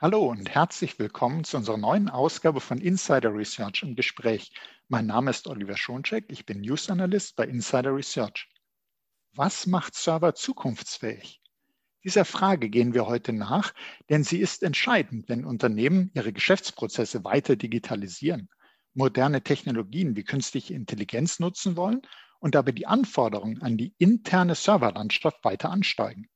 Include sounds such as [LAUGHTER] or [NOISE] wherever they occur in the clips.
Hallo und herzlich willkommen zu unserer neuen Ausgabe von Insider Research im Gespräch. Mein Name ist Oliver Schoncheck, ich bin News Analyst bei Insider Research. Was macht Server zukunftsfähig? Dieser Frage gehen wir heute nach, denn sie ist entscheidend, wenn Unternehmen ihre Geschäftsprozesse weiter digitalisieren, moderne Technologien wie künstliche Intelligenz nutzen wollen und dabei die Anforderungen an die interne Serverlandschaft weiter ansteigen.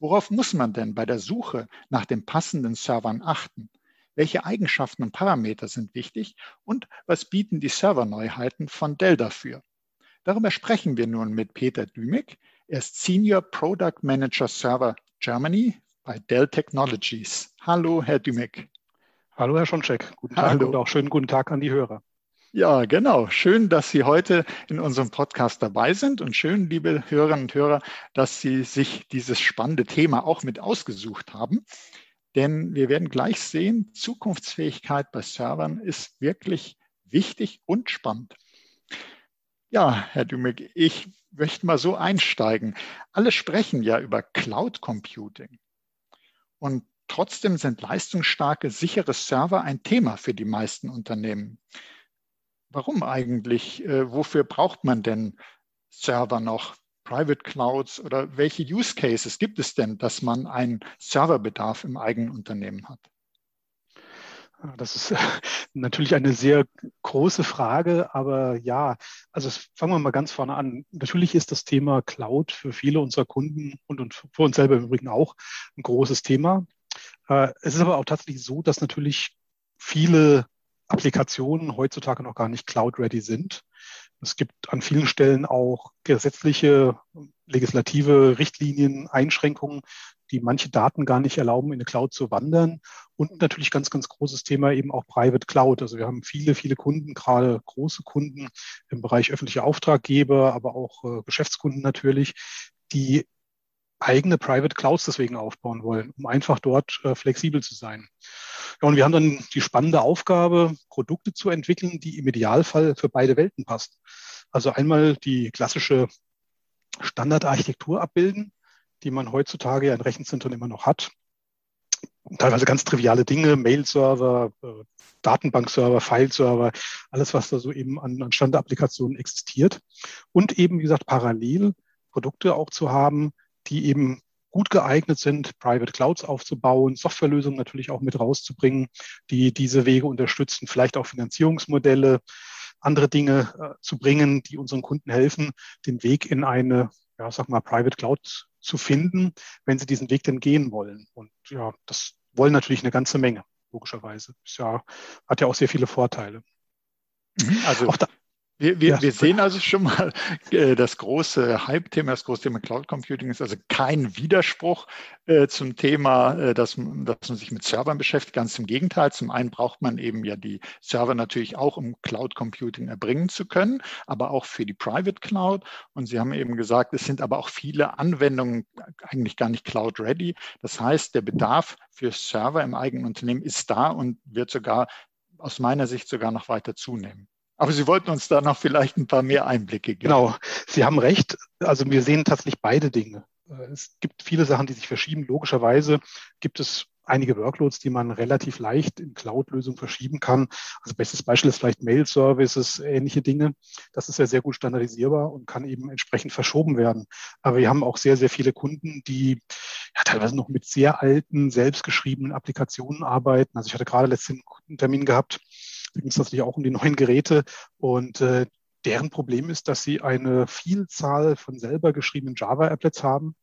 Worauf muss man denn bei der Suche nach den passenden Servern achten? Welche Eigenschaften und Parameter sind wichtig und was bieten die Serverneuheiten von Dell dafür? Darüber sprechen wir nun mit Peter Dümig. Er ist Senior Product Manager Server Germany bei Dell Technologies. Hallo, Herr Dümig. Hallo, Herr Schoncheck. Guten Tag Hallo. und auch schönen guten Tag an die Hörer. Ja, genau. Schön, dass Sie heute in unserem Podcast dabei sind und schön, liebe Hörerinnen und Hörer, dass Sie sich dieses spannende Thema auch mit ausgesucht haben. Denn wir werden gleich sehen, Zukunftsfähigkeit bei Servern ist wirklich wichtig und spannend. Ja, Herr Dümig, ich möchte mal so einsteigen. Alle sprechen ja über Cloud Computing. Und trotzdem sind leistungsstarke, sichere Server ein Thema für die meisten Unternehmen. Warum eigentlich? Äh, wofür braucht man denn Server noch? Private Clouds oder welche Use Cases gibt es denn, dass man einen Serverbedarf im eigenen Unternehmen hat? Das ist [LAUGHS] natürlich eine sehr große Frage, aber ja, also fangen wir mal ganz vorne an. Natürlich ist das Thema Cloud für viele unserer Kunden und, und für uns selber im Übrigen auch ein großes Thema. Äh, es ist aber auch tatsächlich so, dass natürlich viele Applikationen heutzutage noch gar nicht cloud-ready sind. Es gibt an vielen Stellen auch gesetzliche, legislative Richtlinien, Einschränkungen, die manche Daten gar nicht erlauben, in eine Cloud zu wandern. Und natürlich ganz, ganz großes Thema eben auch Private Cloud. Also wir haben viele, viele Kunden, gerade große Kunden im Bereich öffentliche Auftraggeber, aber auch äh, Geschäftskunden natürlich, die eigene Private Clouds deswegen aufbauen wollen, um einfach dort äh, flexibel zu sein. Ja, und wir haben dann die spannende Aufgabe, Produkte zu entwickeln, die im Idealfall für beide Welten passen. Also einmal die klassische Standardarchitektur abbilden, die man heutzutage ja in Rechenzentren immer noch hat. Teilweise ganz triviale Dinge, Mail-Server, äh, Datenbank-Server, File-Server, alles, was da so eben an, an Standardapplikationen existiert. Und eben, wie gesagt, parallel Produkte auch zu haben, die eben gut geeignet sind, Private Clouds aufzubauen, Softwarelösungen natürlich auch mit rauszubringen, die diese Wege unterstützen, vielleicht auch Finanzierungsmodelle, andere Dinge äh, zu bringen, die unseren Kunden helfen, den Weg in eine, ja, sag mal, Private Cloud zu finden, wenn sie diesen Weg denn gehen wollen. Und ja, das wollen natürlich eine ganze Menge, logischerweise. Das ja, hat ja auch sehr viele Vorteile. Mhm. Also auch da, wir, wir, ja, wir sehen also schon mal, [LAUGHS] äh, das große Hype-Thema, das große Thema Cloud Computing ist also kein Widerspruch äh, zum Thema, äh, dass, dass man sich mit Servern beschäftigt. Ganz im Gegenteil. Zum einen braucht man eben ja die Server natürlich auch, um Cloud Computing erbringen zu können, aber auch für die Private Cloud. Und Sie haben eben gesagt, es sind aber auch viele Anwendungen eigentlich gar nicht Cloud-ready. Das heißt, der Bedarf für Server im eigenen Unternehmen ist da und wird sogar aus meiner Sicht sogar noch weiter zunehmen. Aber Sie wollten uns da noch vielleicht ein paar mehr Einblicke geben. Genau, Sie haben recht. Also wir sehen tatsächlich beide Dinge. Es gibt viele Sachen, die sich verschieben. Logischerweise gibt es einige Workloads, die man relativ leicht in Cloud-Lösungen verschieben kann. Also bestes Beispiel ist vielleicht Mail-Services, ähnliche Dinge. Das ist ja sehr gut standardisierbar und kann eben entsprechend verschoben werden. Aber wir haben auch sehr, sehr viele Kunden, die ja, teilweise noch mit sehr alten, selbstgeschriebenen Applikationen arbeiten. Also ich hatte gerade letzten Termin gehabt, da ging es natürlich auch um die neuen Geräte und äh, deren Problem ist, dass sie eine Vielzahl von selber geschriebenen Java-Applets haben,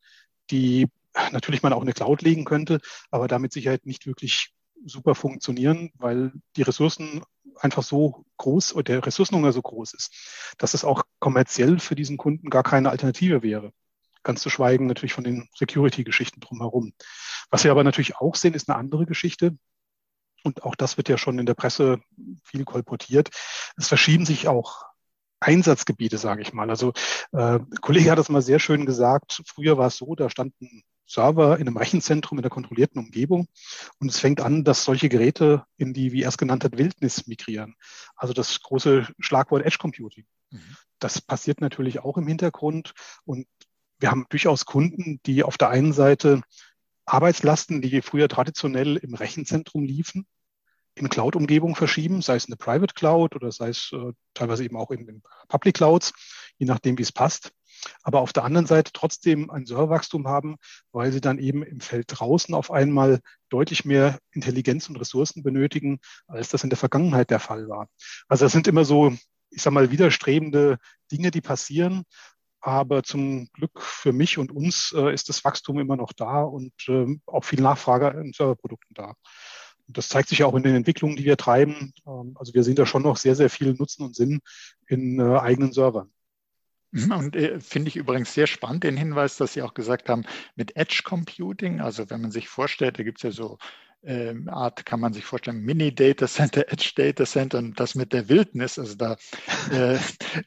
die natürlich man auch in eine Cloud legen könnte, aber damit Sicherheit nicht wirklich super funktionieren, weil die Ressourcen einfach so groß oder der Ressourcenhunger so groß ist, dass es auch kommerziell für diesen Kunden gar keine Alternative wäre. Ganz zu schweigen natürlich von den Security-Geschichten drumherum. Was wir aber natürlich auch sehen, ist eine andere Geschichte und auch das wird ja schon in der Presse viel kolportiert, es verschieben sich auch Einsatzgebiete, sage ich mal. Also äh, Kollege hat das mal sehr schön gesagt. Früher war es so, da standen Server in einem Rechenzentrum in der kontrollierten Umgebung und es fängt an, dass solche Geräte in die, wie erst genannt hat, Wildnis migrieren. Also das große Schlagwort Edge Computing. Mhm. Das passiert natürlich auch im Hintergrund und wir haben durchaus Kunden, die auf der einen Seite Arbeitslasten, die früher traditionell im Rechenzentrum liefen, in Cloud-Umgebung verschieben, sei es eine Private Cloud oder sei es äh, teilweise eben auch in den Public Clouds, je nachdem, wie es passt. Aber auf der anderen Seite trotzdem ein Serverwachstum haben, weil sie dann eben im Feld draußen auf einmal deutlich mehr Intelligenz und Ressourcen benötigen, als das in der Vergangenheit der Fall war. Also das sind immer so, ich sag mal, widerstrebende Dinge, die passieren. Aber zum Glück für mich und uns äh, ist das Wachstum immer noch da und äh, auch viel Nachfrage in Serverprodukten da. Das zeigt sich ja auch in den Entwicklungen, die wir treiben. Ähm, also wir sehen da schon noch sehr, sehr viel Nutzen und Sinn in äh, eigenen Servern. Mhm, und äh, finde ich übrigens sehr spannend den Hinweis, dass Sie auch gesagt haben, mit Edge Computing, also wenn man sich vorstellt, da gibt es ja so ähm, Art kann man sich vorstellen, Mini-Data Center, [LAUGHS] Edge Data Center und das mit der Wildnis. Also da, [LAUGHS] äh,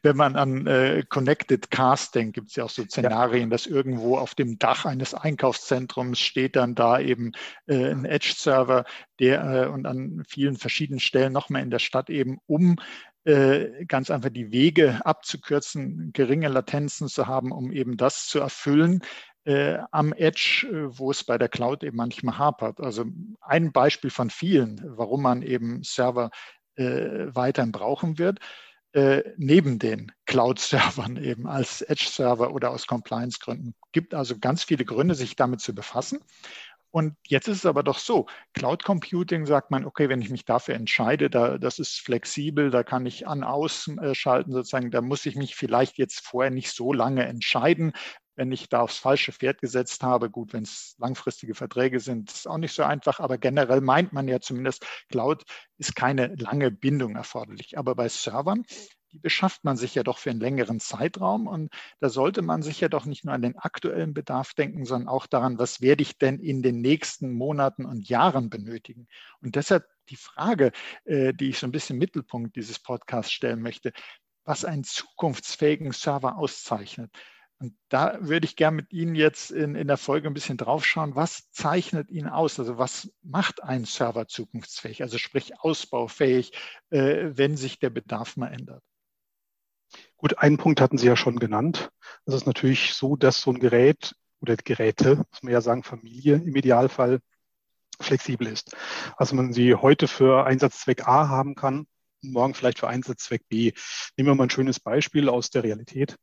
wenn man an äh, Connected Cars denkt, gibt es ja auch so Szenarien, ja. dass irgendwo auf dem Dach eines Einkaufszentrums steht dann da eben äh, ein Edge-Server, der äh, und an vielen verschiedenen Stellen nochmal in der Stadt eben um äh, ganz einfach die Wege abzukürzen, geringe Latenzen zu haben, um eben das zu erfüllen, äh, am Edge, äh, wo es bei der Cloud eben manchmal hapert. Also ein Beispiel von vielen, warum man eben Server äh, weiterhin brauchen wird. Äh, neben den Cloud-Servern [LAUGHS] eben als Edge-Server oder aus Compliance-Gründen. Gibt also ganz viele Gründe, sich damit zu befassen. Und jetzt ist es aber doch so, Cloud Computing sagt man, okay, wenn ich mich dafür entscheide, da, das ist flexibel, da kann ich an, ausschalten sozusagen, da muss ich mich vielleicht jetzt vorher nicht so lange entscheiden, wenn ich da aufs falsche Pferd gesetzt habe. Gut, wenn es langfristige Verträge sind, ist auch nicht so einfach, aber generell meint man ja zumindest, Cloud ist keine lange Bindung erforderlich. Aber bei Servern, die beschafft man sich ja doch für einen längeren Zeitraum und da sollte man sich ja doch nicht nur an den aktuellen Bedarf denken, sondern auch daran, was werde ich denn in den nächsten Monaten und Jahren benötigen. Und deshalb die Frage, äh, die ich so ein bisschen Mittelpunkt dieses Podcasts stellen möchte, was einen zukunftsfähigen Server auszeichnet. Und da würde ich gerne mit Ihnen jetzt in, in der Folge ein bisschen draufschauen, was zeichnet ihn aus? Also was macht ein Server zukunftsfähig, also sprich ausbaufähig, äh, wenn sich der Bedarf mal ändert? Gut, einen Punkt hatten Sie ja schon genannt. Es ist natürlich so, dass so ein Gerät oder Geräte, muss man ja sagen, Familie im Idealfall flexibel ist. Also man sie heute für Einsatzzweck A haben kann, morgen vielleicht für Einsatzzweck B. Nehmen wir mal ein schönes Beispiel aus der Realität.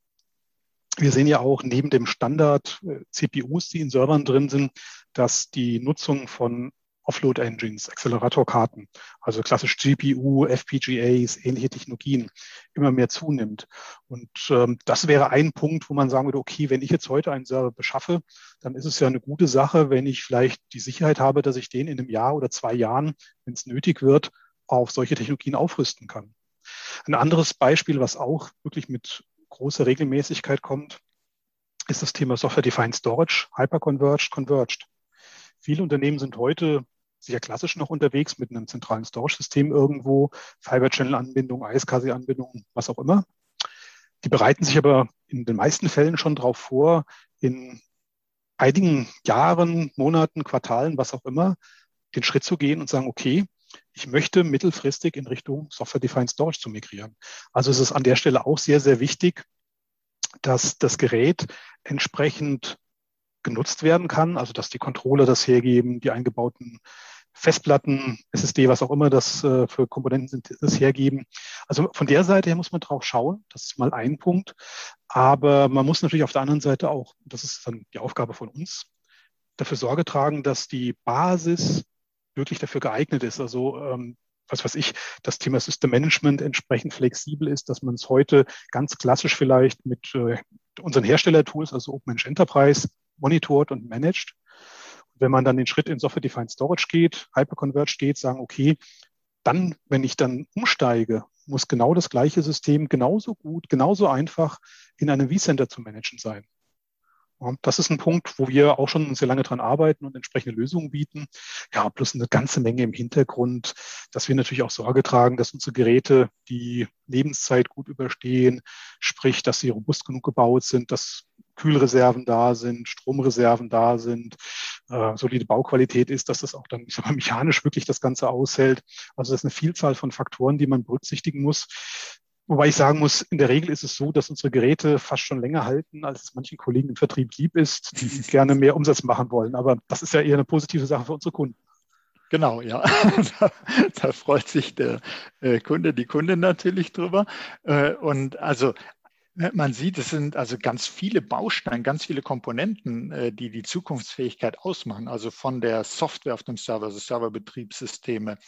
Wir sehen ja auch neben dem Standard äh, CPUs, die in Servern drin sind, dass die Nutzung von Offload-Engines, Acceleratorkarten, also klassisch GPU, FPGAs, ähnliche Technologien immer mehr zunimmt. Und ähm, das wäre ein Punkt, wo man sagen würde, okay, wenn ich jetzt heute einen Server beschaffe, dann ist es ja eine gute Sache, wenn ich vielleicht die Sicherheit habe, dass ich den in einem Jahr oder zwei Jahren, wenn es nötig wird, auf solche Technologien aufrüsten kann. Ein anderes Beispiel, was auch wirklich mit große Regelmäßigkeit kommt, ist das Thema Software-Defined Storage, Hyperconverged, Converged. Viele Unternehmen sind heute sehr klassisch noch unterwegs mit einem zentralen Storage-System irgendwo, Fiber-Channel-Anbindung, ISKC-Anbindung, was auch immer. Die bereiten sich aber in den meisten Fällen schon darauf vor, in einigen Jahren, Monaten, Quartalen, was auch immer, den Schritt zu gehen und sagen, okay, ich möchte mittelfristig in Richtung Software-Defined Storage zu migrieren. Also es ist an der Stelle auch sehr, sehr wichtig, dass das Gerät entsprechend genutzt werden kann, also dass die Controller das hergeben, die eingebauten Festplatten, SSD, was auch immer das äh, für Komponenten sind, das hergeben. Also von der Seite her muss man drauf schauen. Das ist mal ein Punkt. Aber man muss natürlich auf der anderen Seite auch, das ist dann die Aufgabe von uns, dafür Sorge tragen, dass die Basis wirklich dafür geeignet ist. Also ähm, was weiß ich, das Thema System Management entsprechend flexibel ist, dass man es heute ganz klassisch vielleicht mit äh, unseren Herstellertools, also OpenMensch Enterprise, monitort und managt. Und wenn man dann den Schritt in Software-Defined Storage geht, Hyperconverged geht, sagen, okay, dann, wenn ich dann umsteige, muss genau das gleiche System genauso gut, genauso einfach in einem vCenter zu managen sein. Und das ist ein Punkt, wo wir auch schon sehr lange dran arbeiten und entsprechende Lösungen bieten. Ja, plus eine ganze Menge im Hintergrund, dass wir natürlich auch Sorge tragen, dass unsere Geräte die Lebenszeit gut überstehen, sprich, dass sie robust genug gebaut sind, dass Kühlreserven da sind, Stromreserven da sind, äh, solide Bauqualität ist, dass das auch dann ich sag mal, mechanisch wirklich das Ganze aushält. Also das ist eine Vielzahl von Faktoren, die man berücksichtigen muss. Wobei ich sagen muss, in der Regel ist es so, dass unsere Geräte fast schon länger halten, als es manchen Kollegen im Vertrieb lieb ist, die [LAUGHS] gerne mehr Umsatz machen wollen. Aber das ist ja eher eine positive Sache für unsere Kunden. Genau, ja. [LAUGHS] da, da, freut sich der äh, Kunde, die Kundin natürlich drüber. Äh, und also man sieht, es sind also ganz viele Bausteine, ganz viele Komponenten, äh, die die Zukunftsfähigkeit ausmachen. Also von der Software auf dem Server, also Serverbetriebssysteme,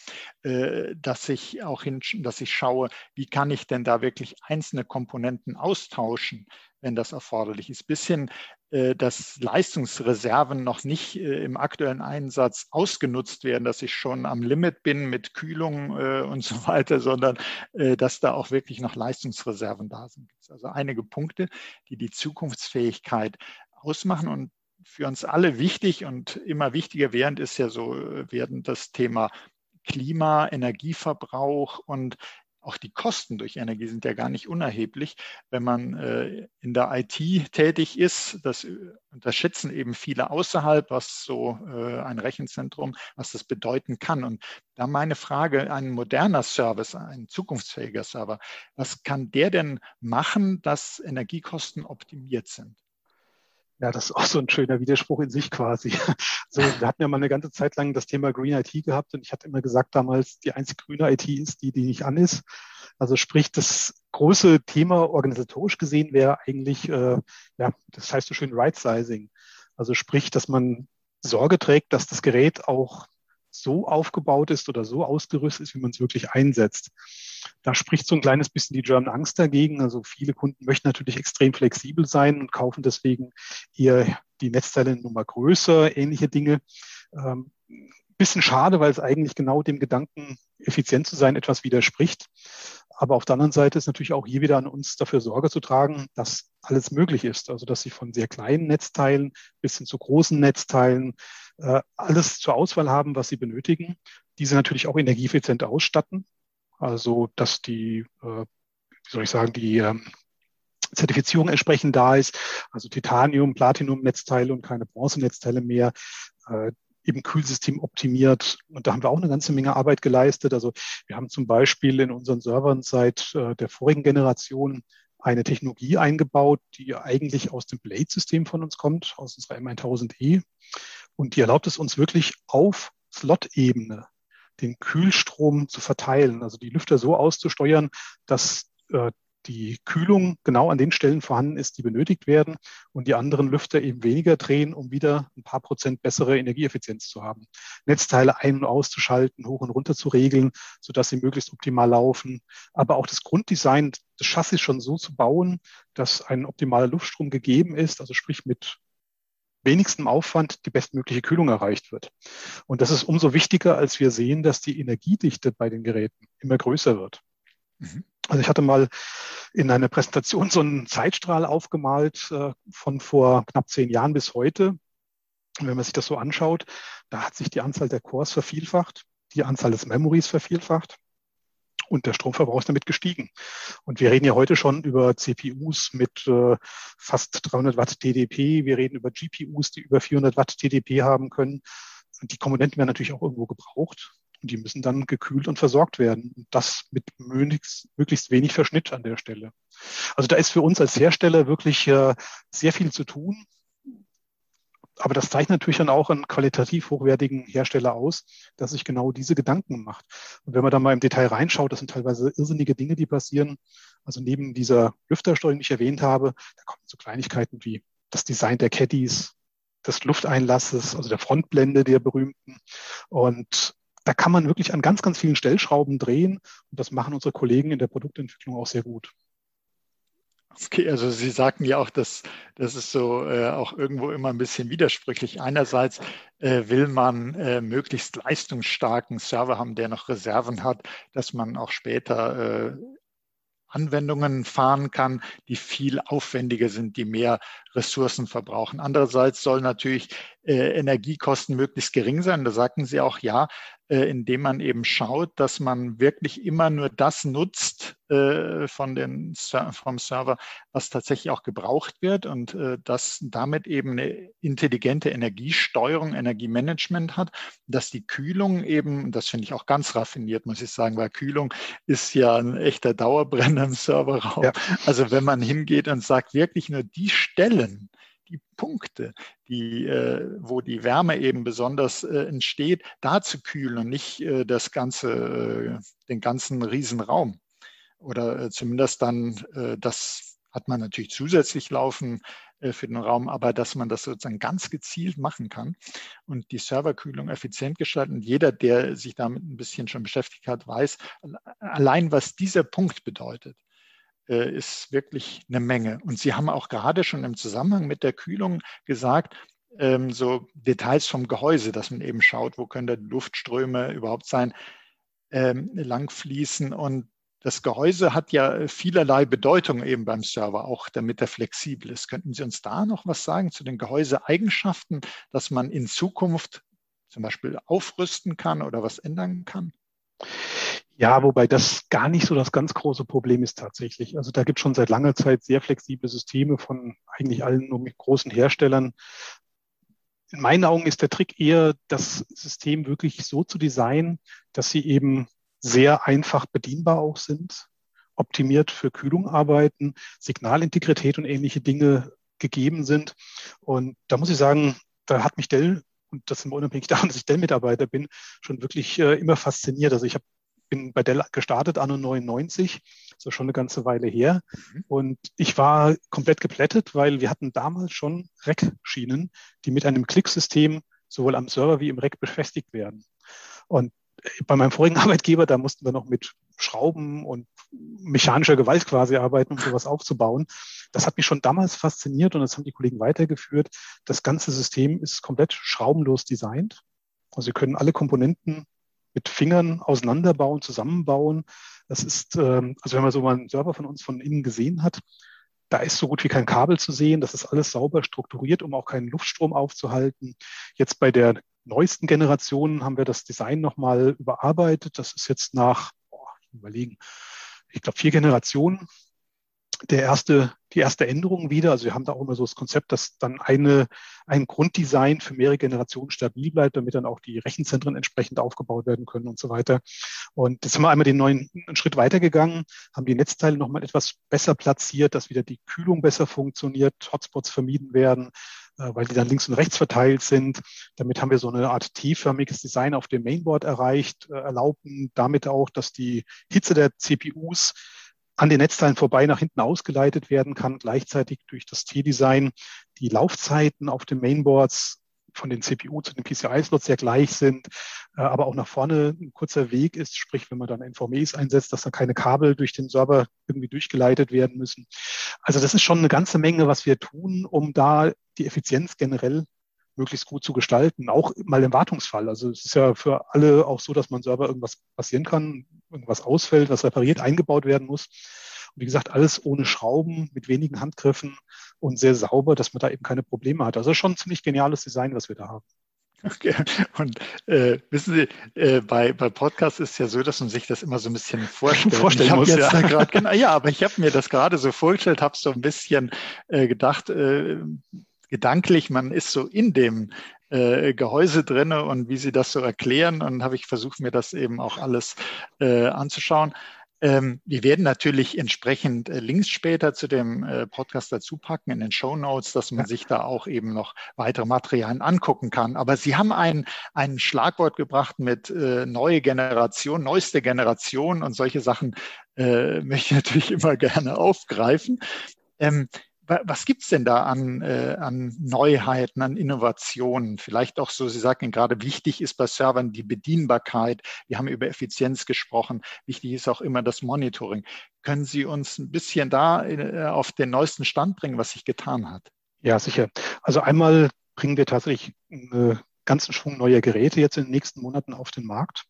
äh, dass ich auch hin, dass ich schaue, wie kann ich denn da wirklich einzelne Komponenten austauschen, wenn das erforderlich ist, bis hin äh, dass Leistungsreserven noch nicht äh, im aktuellen Einsatz ausgenutzt werden, dass ich schon am Limit bin mit Kühlung äh, und so [LAUGHS] weiter, sondern dass da auch wirklich noch Leistungsreserven da sind. Also einige Punkte, die die Zukunftsfähigkeit ausmachen und für uns alle wichtig und immer wichtiger während ist ja so werden das Thema Klima, Energieverbrauch und auch die Kosten durch Energie sind ja gar nicht unerheblich. Wenn man äh, in der IT tätig ist, das äh, unterschätzen eben viele außerhalb, was so äh, ein Rechenzentrum, was das bedeuten kann. Und da meine Frage, ein moderner Service, ein zukunftsfähiger Server, was kann der denn machen, dass Energiekosten optimiert sind? Ja, das ist auch so ein schöner Widerspruch in sich quasi. [LAUGHS] So, wir hatten ja mal eine ganze Zeit lang das Thema Green IT gehabt und ich hatte immer gesagt damals, die einzige grüne IT ist die, die nicht an ist. Also sprich, das große Thema organisatorisch gesehen wäre eigentlich, äh, ja, das heißt so schön Right Sizing. Also sprich, dass man Sorge trägt, dass das Gerät auch so aufgebaut ist oder so ausgerüstet ist, wie man es wirklich einsetzt. Da spricht so ein kleines bisschen die German Angst dagegen. Also viele Kunden möchten natürlich extrem flexibel sein und kaufen deswegen eher die Netzteile Nummer größer, ähnliche Dinge. Ähm, bisschen schade, weil es eigentlich genau dem Gedanken, effizient zu sein, etwas widerspricht. Aber auf der anderen Seite ist natürlich auch hier wieder an uns dafür Sorge zu tragen, dass alles möglich ist. Also dass Sie von sehr kleinen Netzteilen bis hin zu großen Netzteilen äh, alles zur Auswahl haben, was Sie benötigen. Diese natürlich auch energieeffizient ausstatten. Also dass die, äh, wie soll ich sagen, die ähm, Zertifizierung entsprechend da ist, also Titanium, Platinum-Netzteile und keine Bronze-Netzteile mehr, äh, eben Kühlsystem optimiert. Und da haben wir auch eine ganze Menge Arbeit geleistet. Also wir haben zum Beispiel in unseren Servern seit äh, der vorigen Generation eine Technologie eingebaut, die eigentlich aus dem Blade-System von uns kommt, aus unserer M1000E. Und die erlaubt es uns wirklich auf Slot-Ebene den Kühlstrom zu verteilen, also die Lüfter so auszusteuern, dass äh, die Kühlung genau an den Stellen vorhanden ist, die benötigt werden und die anderen Lüfter eben weniger drehen, um wieder ein paar Prozent bessere Energieeffizienz zu haben. Netzteile ein- und auszuschalten, hoch und runter zu regeln, sodass sie möglichst optimal laufen. Aber auch das Grunddesign des Chassis schon so zu bauen, dass ein optimaler Luftstrom gegeben ist, also sprich mit wenigstem Aufwand die bestmögliche Kühlung erreicht wird. Und das ist umso wichtiger, als wir sehen, dass die Energiedichte bei den Geräten immer größer wird. Mhm. Also ich hatte mal in einer Präsentation so einen Zeitstrahl aufgemalt äh, von vor knapp zehn Jahren bis heute. Und wenn man sich das so anschaut, da hat sich die Anzahl der Cores vervielfacht, die Anzahl des Memories vervielfacht und der Stromverbrauch ist damit gestiegen. Und wir reden ja heute schon über CPUs mit äh, fast 300 Watt TDP. Wir reden über GPUs, die über 400 Watt TDP haben können. Und die Komponenten werden natürlich auch irgendwo gebraucht. Und die müssen dann gekühlt und versorgt werden. Und das mit möglichst, möglichst wenig Verschnitt an der Stelle. Also da ist für uns als Hersteller wirklich äh, sehr viel zu tun. Aber das zeichnet natürlich dann auch einen qualitativ hochwertigen Hersteller aus, dass sich genau diese Gedanken macht. Und wenn man da mal im Detail reinschaut, das sind teilweise irrsinnige Dinge, die passieren. Also neben dieser Lüftersteuerung, die ich erwähnt habe, da kommen so Kleinigkeiten wie das Design der Caddies, des Lufteinlasses, also der Frontblende der berühmten. Und da kann man wirklich an ganz, ganz vielen Stellschrauben drehen. Und das machen unsere Kollegen in der Produktentwicklung auch sehr gut. Okay, also Sie sagten ja auch, dass das ist so äh, auch irgendwo immer ein bisschen widersprüchlich. Einerseits äh, will man äh, möglichst leistungsstarken Server haben, der noch Reserven hat, dass man auch später äh, Anwendungen fahren kann, die viel aufwendiger sind, die mehr Ressourcen verbrauchen. Andererseits soll natürlich äh, Energiekosten möglichst gering sein. Da sagten Sie auch ja, indem man eben schaut, dass man wirklich immer nur das nutzt äh, von den, vom Server, was tatsächlich auch gebraucht wird und äh, dass damit eben eine intelligente Energiesteuerung, Energiemanagement hat, dass die Kühlung eben, das finde ich auch ganz raffiniert, muss ich sagen, weil Kühlung ist ja ein echter Dauerbrenner im Serverraum. Ja. Also wenn man hingeht und sagt, wirklich nur die Stellen, die Punkte, die, äh, wo die Wärme eben besonders äh, entsteht, da zu kühlen und nicht äh, das ganze, äh, den ganzen Riesenraum. Oder äh, zumindest dann, äh, das hat man natürlich zusätzlich laufen für den Raum, aber dass man das sozusagen ganz gezielt machen kann und die Serverkühlung effizient gestalten. Jeder, der sich damit ein bisschen schon beschäftigt hat, weiß allein, was dieser Punkt bedeutet. Äh, ist wirklich eine Menge. Und Sie haben auch gerade schon im Zusammenhang mit der Kühlung gesagt, ähm, so Details vom Gehäuse, dass man eben schaut, wo können da Luftströme überhaupt sein, ähm, langfließen. Und das Gehäuse hat ja vielerlei Bedeutung eben beim Server, auch damit er flexibel ist. Könnten Sie uns da noch was sagen zu den Gehäuseeigenschaften, dass man in Zukunft zum Beispiel aufrüsten kann oder was ändern kann? Ja, wobei das gar nicht so das ganz große Problem ist tatsächlich. Also da gibt es schon seit langer Zeit sehr flexible Systeme von eigentlich allen großen Herstellern. In meinen Augen ist der Trick eher, das System wirklich so zu designen, dass sie eben sehr einfach bedienbar auch sind, optimiert für Kühlung arbeiten, Signalintegrität und ähnliche Dinge gegeben sind. Und da muss ich sagen, da hat mich Dell und das ist unabhängig davon, dass ich Dell-Mitarbeiter bin, schon wirklich äh, immer fasziniert. Also ich habe bin bei Dell gestartet, anno 99, so schon eine ganze Weile her. Mhm. Und ich war komplett geplättet, weil wir hatten damals schon Rack-Schienen, die mit einem Klicksystem sowohl am Server wie im Rack befestigt werden. Und bei meinem vorigen [LAUGHS] Arbeitgeber, da mussten wir noch mit Schrauben und mechanischer Gewalt quasi arbeiten, um sowas aufzubauen. Das hat mich schon damals fasziniert und das haben die Kollegen weitergeführt. Das ganze System ist komplett schraubenlos designt. Also Sie können alle Komponenten mit Fingern auseinanderbauen, zusammenbauen. Das ist, ähm, also wenn man so mal einen Server von uns von innen gesehen hat, da ist so gut wie kein Kabel zu sehen. Das ist alles sauber strukturiert, um auch keinen Luftstrom aufzuhalten. Jetzt bei der neuesten Generation haben wir das Design nochmal überarbeitet. Das ist jetzt nach, boah, überlegen, ich glaube vier Generationen der erste, die erste Änderung wieder. Also wir haben da auch immer so das Konzept, dass dann eine, ein Grunddesign für mehrere Generationen stabil bleibt, damit dann auch die Rechenzentren entsprechend aufgebaut werden können und so weiter. Und jetzt sind wir einmal den neuen Schritt weitergegangen, haben die Netzteile nochmal etwas besser platziert, dass wieder die Kühlung besser funktioniert, Hotspots vermieden werden, äh, weil die dann links und rechts verteilt sind. Damit haben wir so eine Art T-förmiges Design auf dem Mainboard erreicht, äh, erlauben damit auch, dass die Hitze der CPUs an den Netzteilen vorbei nach hinten ausgeleitet werden kann, gleichzeitig durch das T-Design die Laufzeiten auf den Mainboards von den CPU zu den PCI-Slots sehr gleich sind, äh, aber auch nach vorne ein kurzer Weg ist, sprich, wenn man dann NVMEs einsetzt, dass da keine Kabel durch den Server irgendwie durchgeleitet werden müssen. Also das ist schon eine ganze Menge, was wir tun, um da die Effizienz generell möglichst gut zu gestalten, auch mal im Wartungsfall. Also es ist ja für alle auch so, dass man Server irgendwas passieren kann, irgendwas ausfällt, was repariert, eingebaut werden muss. Und wie gesagt, alles ohne Schrauben, mit wenigen Handgriffen und sehr sauber, dass man da eben keine Probleme hat. Also schon ein ziemlich geniales Design, was wir da haben. Okay. Und äh, wissen Sie, äh, bei, bei Podcasts ist es ja so, dass man sich das immer so ein bisschen [LAUGHS] vorstellt. Vorstellen muss, ja. Grad, genau, ja, aber ich habe mir das gerade so vorgestellt, habe so ein bisschen äh, gedacht, äh, gedanklich, man ist so in dem äh, Gehäuse drinne und wie Sie das so erklären. Und habe ich versucht, mir das eben auch alles äh, anzuschauen. Ähm, wir werden natürlich entsprechend äh, Links später zu dem äh, Podcast dazu packen in den Show Notes, dass man sich da auch eben noch weitere Materialien angucken kann. Aber Sie haben ein, ein Schlagwort gebracht mit äh, neue Generation, neueste Generation und solche Sachen äh, möchte ich natürlich immer [LAUGHS] gerne aufgreifen. Ähm, was gibt es denn da an, äh, an Neuheiten, an Innovationen? Vielleicht auch so, Sie sagten gerade, wichtig ist bei Servern die Bedienbarkeit. Wir haben über Effizienz gesprochen. Wichtig ist auch immer das Monitoring. Können Sie uns ein bisschen da äh, auf den neuesten Stand bringen, was sich getan hat? Ja, sicher. Also einmal bringen wir tatsächlich einen ganzen Schwung neuer Geräte jetzt in den nächsten Monaten auf den Markt.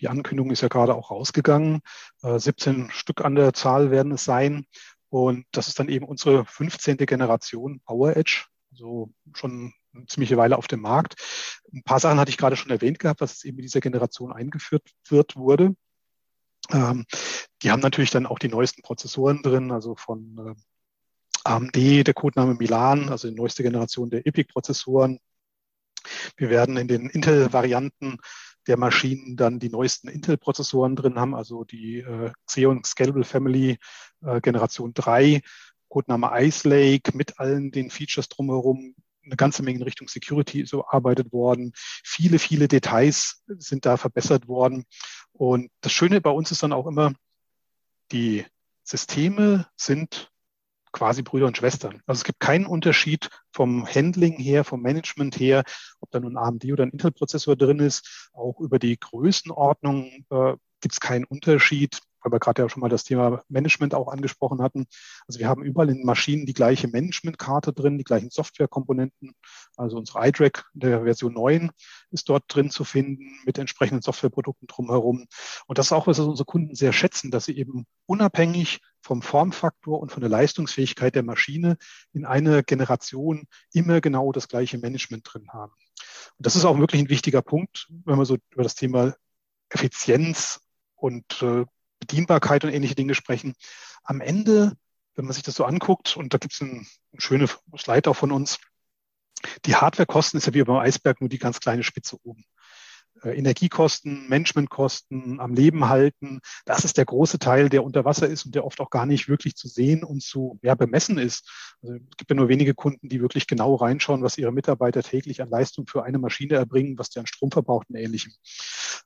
Die Ankündigung ist ja gerade auch rausgegangen. 17 äh, Stück an der Zahl werden es sein. Und das ist dann eben unsere 15. Generation Power Edge, also schon eine ziemliche Weile auf dem Markt. Ein paar Sachen hatte ich gerade schon erwähnt gehabt, was eben in dieser Generation eingeführt wird, wurde. Ähm, die haben natürlich dann auch die neuesten Prozessoren drin, also von äh, AMD, der Codename Milan, also die neueste Generation der EPIC-Prozessoren. Wir werden in den Intel-Varianten der Maschinen dann die neuesten Intel-Prozessoren drin haben, also die äh, Xeon Scalable Family äh, Generation 3, Codename Ice Lake mit allen den Features drumherum. Eine ganze Menge in Richtung Security so arbeitet worden. Viele, viele Details sind da verbessert worden. Und das Schöne bei uns ist dann auch immer, die Systeme sind quasi Brüder und Schwestern. Also es gibt keinen Unterschied vom Handling her, vom Management her, ob da nun ein AMD oder ein Intel-Prozessor drin ist. Auch über die Größenordnung äh, gibt es keinen Unterschied weil wir gerade ja schon mal das Thema Management auch angesprochen hatten. Also wir haben überall in Maschinen die gleiche Managementkarte drin, die gleichen Softwarekomponenten. Also unsere iDRAC der Version 9 ist dort drin zu finden mit entsprechenden Softwareprodukten drumherum. Und das ist auch, was unsere Kunden sehr schätzen, dass sie eben unabhängig vom Formfaktor und von der Leistungsfähigkeit der Maschine in einer Generation immer genau das gleiche Management drin haben. Und das ist auch wirklich ein wichtiger Punkt, wenn wir so über das Thema Effizienz und äh, Bedienbarkeit und ähnliche Dinge sprechen. Am Ende, wenn man sich das so anguckt, und da gibt es ein, ein schöne Slide auch von uns, die Hardwarekosten ist ja wie beim Eisberg nur die ganz kleine Spitze oben. Äh, Energiekosten, Managementkosten, am Leben halten. Das ist der große Teil, der unter Wasser ist und der oft auch gar nicht wirklich zu sehen und zu ja, bemessen ist. Also es gibt ja nur wenige Kunden, die wirklich genau reinschauen, was ihre Mitarbeiter täglich an Leistung für eine Maschine erbringen, was der an Strom verbraucht und ähnlichem.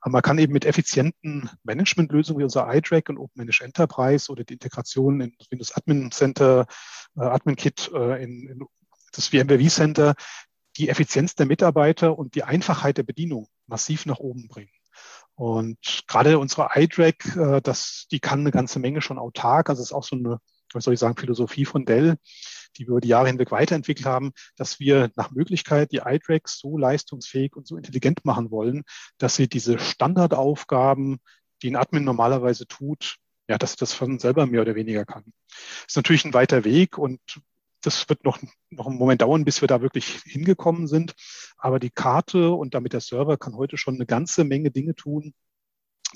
Aber man kann eben mit effizienten Managementlösungen wie unser iDRAC und OpenManage Enterprise oder die Integration in Windows Admin Center, äh, Admin Kit äh, in, in das VMware vCenter die Effizienz der Mitarbeiter und die Einfachheit der Bedienung massiv nach oben bringen. Und gerade unsere iDRAC, äh, das, die kann eine ganze Menge schon autark. Also es ist auch so eine, was soll ich sagen, Philosophie von Dell, die wir über die Jahre hinweg weiterentwickelt haben, dass wir nach Möglichkeit die iDRACs so leistungsfähig und so intelligent machen wollen, dass sie diese Standardaufgaben, die ein Admin normalerweise tut, ja, dass sie das von selber mehr oder weniger kann. Das ist natürlich ein weiter Weg und das wird noch, noch einen Moment dauern, bis wir da wirklich hingekommen sind. Aber die Karte und damit der Server kann heute schon eine ganze Menge Dinge tun,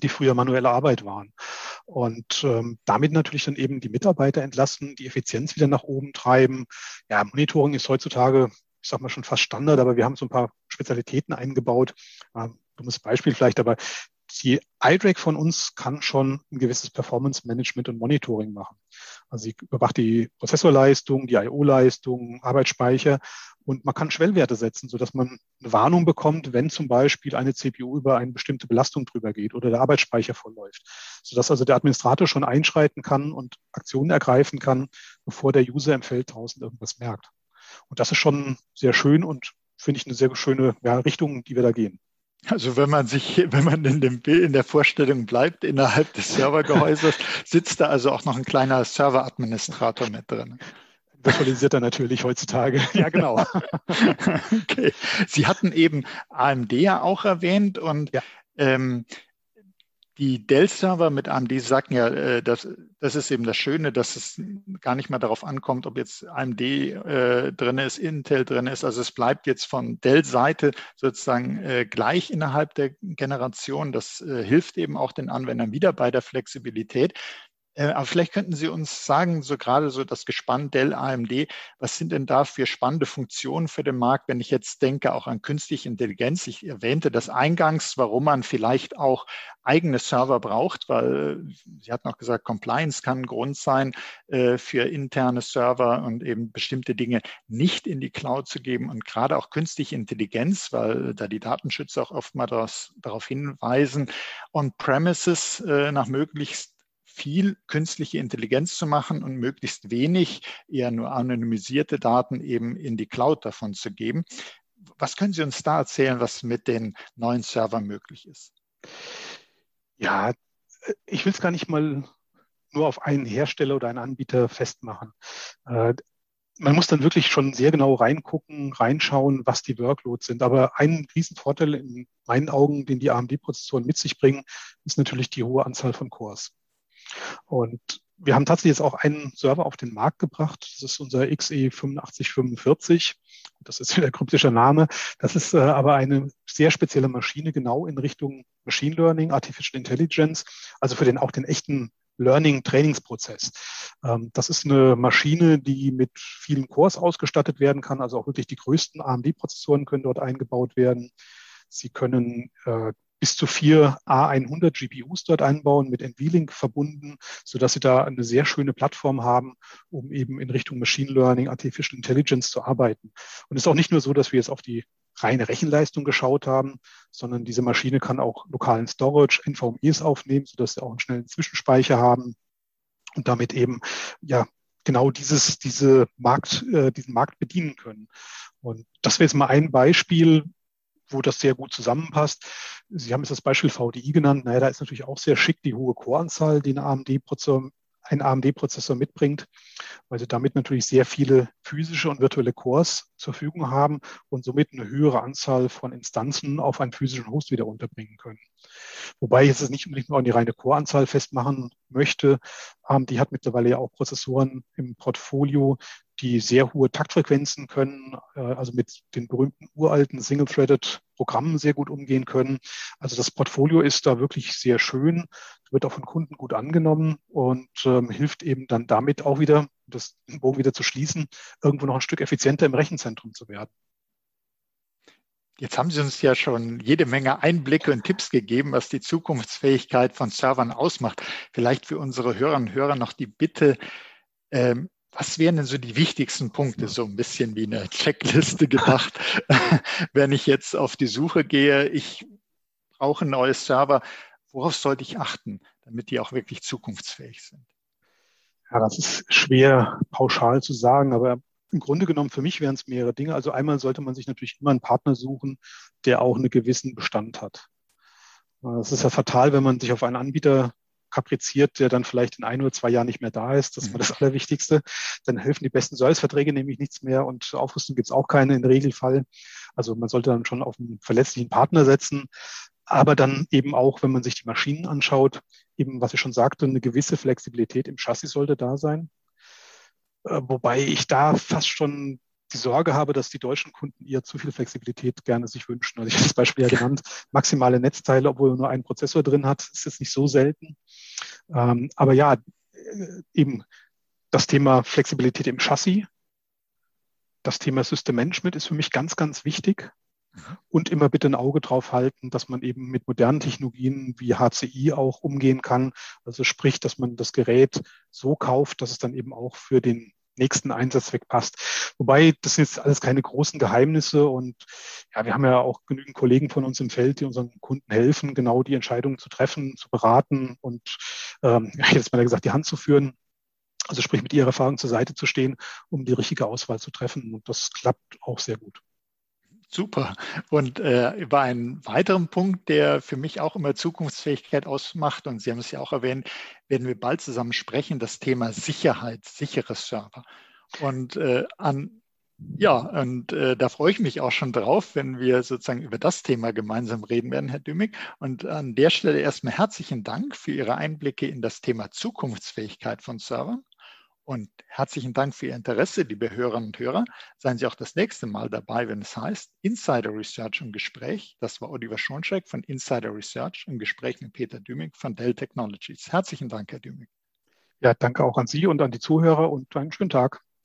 die früher manuelle Arbeit waren. Und ähm, damit natürlich dann eben die Mitarbeiter entlassen, die Effizienz wieder nach oben treiben. Ja, Monitoring ist heutzutage, ich sag mal schon fast Standard, aber wir haben so ein paar Spezialitäten eingebaut. Ähm, dummes Beispiel vielleicht, aber die iDRAC von uns kann schon ein gewisses Performance Management und Monitoring machen. Also sie überwacht die Prozessorleistung, die IO-Leistung, Arbeitsspeicher und man kann Schwellwerte setzen, sodass man eine Warnung bekommt, wenn zum Beispiel eine CPU über eine bestimmte Belastung drüber geht oder der Arbeitsspeicher vollläuft. Sodass also der Administrator schon einschreiten kann und Aktionen ergreifen kann, bevor der User im Feld draußen irgendwas merkt. Und das ist schon sehr schön und finde ich eine sehr schöne ja, Richtung, die wir da gehen. Also wenn man sich, wenn man in dem in der Vorstellung bleibt, innerhalb des Servergehäuses, sitzt da also auch noch ein kleiner Serveradministrator mit drin. Virtualisiert er natürlich heutzutage. Ja, genau. [LAUGHS] okay. Sie hatten eben AMD ja auch erwähnt und ja. ähm, die Dell-Server mit AMD sagten ja, äh, dass, das ist eben das Schöne, dass es gar nicht mehr darauf ankommt, ob jetzt AMD äh, drin ist, Intel drin ist. Also es bleibt jetzt von Dell-Seite sozusagen äh, gleich innerhalb der Generation. Das äh, hilft eben auch den Anwendern wieder bei der Flexibilität. Äh, aber vielleicht könnten Sie uns sagen, so gerade so das Gespann Dell AMD, was sind denn da für spannende Funktionen für den Markt, wenn ich jetzt denke auch an künstliche Intelligenz? Ich erwähnte das eingangs, warum man vielleicht auch eigene Server braucht, weil Sie hatten auch gesagt, Compliance kann ein Grund sein äh, für interne Server und eben bestimmte Dinge nicht in die Cloud zu geben und gerade auch künstliche Intelligenz, weil da die Datenschützer auch oftmals darauf hinweisen, on-premises äh, nach möglichst viel künstliche Intelligenz zu machen und möglichst wenig, eher nur anonymisierte Daten eben in die Cloud davon zu geben. Was können Sie uns da erzählen, was mit den neuen Servern möglich ist? Ja, ich will es gar nicht mal nur auf einen Hersteller oder einen Anbieter festmachen. Äh, man muss dann wirklich schon sehr genau reingucken, reinschauen, was die Workloads sind. Aber ein Riesenvorteil in meinen Augen, den die AMD-Prozessoren mit sich bringen, ist natürlich die hohe Anzahl von Cores. Und wir haben tatsächlich jetzt auch einen Server auf den Markt gebracht. Das ist unser XE8545. Das ist [LAUGHS] der kryptische Name. Das ist äh, aber eine sehr spezielle Maschine, genau in Richtung Machine Learning, Artificial Intelligence, also für den auch den echten Learning-Trainingsprozess. Ähm, das ist eine Maschine, die mit vielen Cores ausgestattet werden kann. Also auch wirklich die größten AMD-Prozessoren können dort eingebaut werden. Sie können äh, bis zu vier A100 GPUs dort einbauen, mit NVLink verbunden, sodass Sie da eine sehr schöne Plattform haben, um eben in Richtung Machine Learning, Artificial Intelligence zu arbeiten. Und es ist auch nicht nur so, dass wir jetzt auf die reine Rechenleistung geschaut haben, sondern diese Maschine kann auch lokalen Storage, NVMEs aufnehmen, sodass sie auch einen schnellen Zwischenspeicher haben und damit eben ja genau dieses, diese Markt, äh, diesen Markt bedienen können. Und das wäre jetzt mal ein Beispiel, wo das sehr gut zusammenpasst. Sie haben jetzt das Beispiel VDI genannt. Naja, da ist natürlich auch sehr schick die hohe Core-Anzahl, die eine AMD-Prozessor ein AMD-Prozessor mitbringt, weil sie damit natürlich sehr viele physische und virtuelle Cores zur Verfügung haben und somit eine höhere Anzahl von Instanzen auf einen physischen Host wieder unterbringen können. Wobei ich es nicht unbedingt nur an die reine Core-Anzahl festmachen möchte. AMD hat mittlerweile ja auch Prozessoren im Portfolio, die sehr hohe Taktfrequenzen können, äh, also mit den berühmten uralten Single-Threaded Programmen sehr gut umgehen können. Also das Portfolio ist da wirklich sehr schön, wird auch von Kunden gut angenommen und ähm, hilft eben dann damit auch wieder, das Bogen wieder zu schließen, irgendwo noch ein Stück effizienter im Rechenzentrum zu werden. Jetzt haben Sie uns ja schon jede Menge Einblicke und Tipps gegeben, was die Zukunftsfähigkeit von Servern ausmacht. Vielleicht für unsere Hörerinnen und Hörer noch die Bitte, ähm, was wären denn so die wichtigsten Punkte, so ein bisschen wie eine Checkliste gedacht, [LAUGHS] wenn ich jetzt auf die Suche gehe, ich brauche ein neues Server, worauf sollte ich achten, damit die auch wirklich zukunftsfähig sind? Ja, das ist schwer pauschal zu sagen, aber im Grunde genommen für mich wären es mehrere Dinge. Also einmal sollte man sich natürlich immer einen Partner suchen, der auch einen gewissen Bestand hat. Es ist ja fatal, wenn man sich auf einen Anbieter kapriziert, der dann vielleicht in ein oder zwei Jahren nicht mehr da ist. Das ist mal das mhm. Allerwichtigste. Dann helfen die besten Serviceverträge nämlich nichts mehr und Aufrüstung gibt es auch keine im Regelfall. Also man sollte dann schon auf einen verlässlichen Partner setzen. Aber dann eben auch, wenn man sich die Maschinen anschaut, eben, was ich schon sagte, eine gewisse Flexibilität im Chassis sollte da sein. Äh, wobei ich da fast schon die Sorge habe, dass die deutschen Kunden eher zu viel Flexibilität gerne sich wünschen. Also ich habe das Beispiel ja genannt, maximale Netzteile, obwohl nur einen Prozessor drin hat, ist jetzt nicht so selten. Ähm, aber ja, äh, eben das Thema Flexibilität im Chassis, das Thema System Management ist für mich ganz, ganz wichtig. Und immer bitte ein Auge drauf halten, dass man eben mit modernen Technologien wie HCI auch umgehen kann. Also sprich, dass man das Gerät so kauft, dass es dann eben auch für den nächsten Einsatzzweck passt. Wobei, das sind jetzt alles keine großen Geheimnisse und ja, wir haben ja auch genügend Kollegen von uns im Feld, die unseren Kunden helfen, genau die Entscheidungen zu treffen, zu beraten und ähm, ja, jetzt mal gesagt, die Hand zu führen. Also sprich, mit ihrer Erfahrung zur Seite zu stehen, um die richtige Auswahl zu treffen. Und das klappt auch sehr gut. Super. Und äh, über einen weiteren Punkt, der für mich auch immer Zukunftsfähigkeit ausmacht, und Sie haben es ja auch erwähnt, werden wir bald zusammen sprechen, das Thema Sicherheit, sichere Server. Und äh, an ja, und äh, da freue ich mich auch schon drauf, wenn wir sozusagen über das Thema gemeinsam reden werden, Herr Dümig. Und an der Stelle erstmal herzlichen Dank für Ihre Einblicke in das Thema Zukunftsfähigkeit von Servern. Und herzlichen Dank für Ihr Interesse, liebe Hörerinnen und Hörer. Seien Sie auch das nächste Mal dabei, wenn es heißt Insider Research im Gespräch. Das war Oliver Schoncheck von Insider Research im Gespräch mit Peter Dümig von Dell Technologies. Herzlichen Dank, Herr Dümig. Ja, danke auch an Sie und an die Zuhörer und einen schönen Tag.